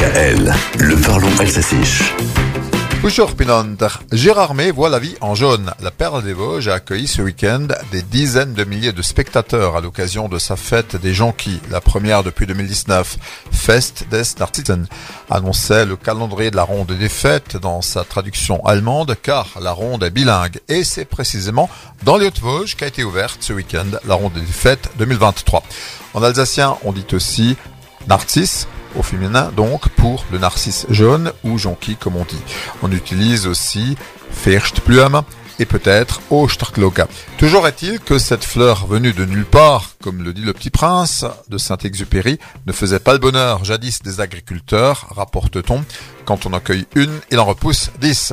DKL, le parlons alsacien. Bonjour Pinonder. Gérard May voit la vie en jaune. La Perle des Vosges a accueilli ce week-end des dizaines de milliers de spectateurs à l'occasion de sa fête des jonquilles, la première depuis 2019. Fest des Narzissen annonçait le calendrier de la ronde des fêtes dans sa traduction allemande car la ronde est bilingue et c'est précisément dans les Hautes-Vosges qu'a été ouverte ce week-end la ronde des fêtes 2023. En alsacien, on dit aussi Narcisse au féminin donc pour le narcisse jaune ou jonquille comme on dit. On utilise aussi Firstblume et peut-être Osterkloga. Toujours est-il que cette fleur venue de nulle part, comme le dit le petit prince de Saint-Exupéry, ne faisait pas le bonheur jadis des agriculteurs, rapporte-t-on. Quand on accueille une, il en repousse dix.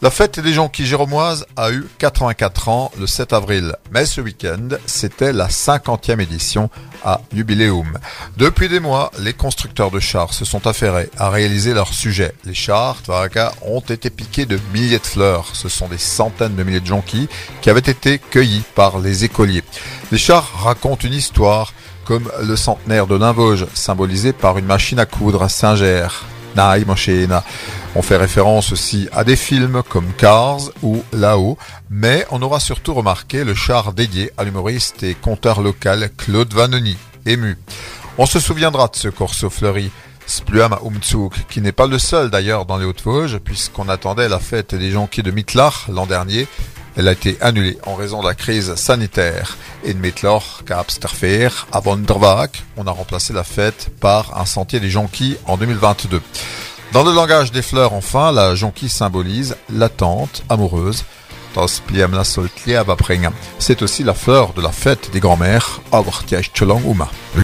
La fête des jonquilles géromoises a eu 84 ans le 7 avril, mais ce week-end, c'était la 50e édition à Jubileum. Depuis des mois, les constructeurs de chars se sont affairés à réaliser leur sujet. Les chars, Tvaraka, ont été piqués de milliers de fleurs. Ce sont des centaines de milliers de jonquilles qui avaient été cueillis par les écoliers. Les chars racontent une histoire, comme le centenaire de Limvauge, symbolisé par une machine à coudre à Saint-Ger. On fait référence aussi à des films comme Cars ou Là-haut, mais on aura surtout remarqué le char dédié à l'humoriste et conteur local Claude Vanoni, ému. On se souviendra de ce corso fleuri, Spluam Umzug, qui n'est pas le seul d'ailleurs dans les Hautes-Vosges, puisqu'on attendait la fête des jonquilles de Mittlach l'an dernier. Elle a été annulée en raison de la crise sanitaire. De Mittlach, Kapsterfer, à on a remplacé la fête par un sentier des jonquilles en 2022. Dans le langage des fleurs, enfin, la jonquille symbolise l'attente amoureuse. C'est aussi la fleur de la fête des grands-mères.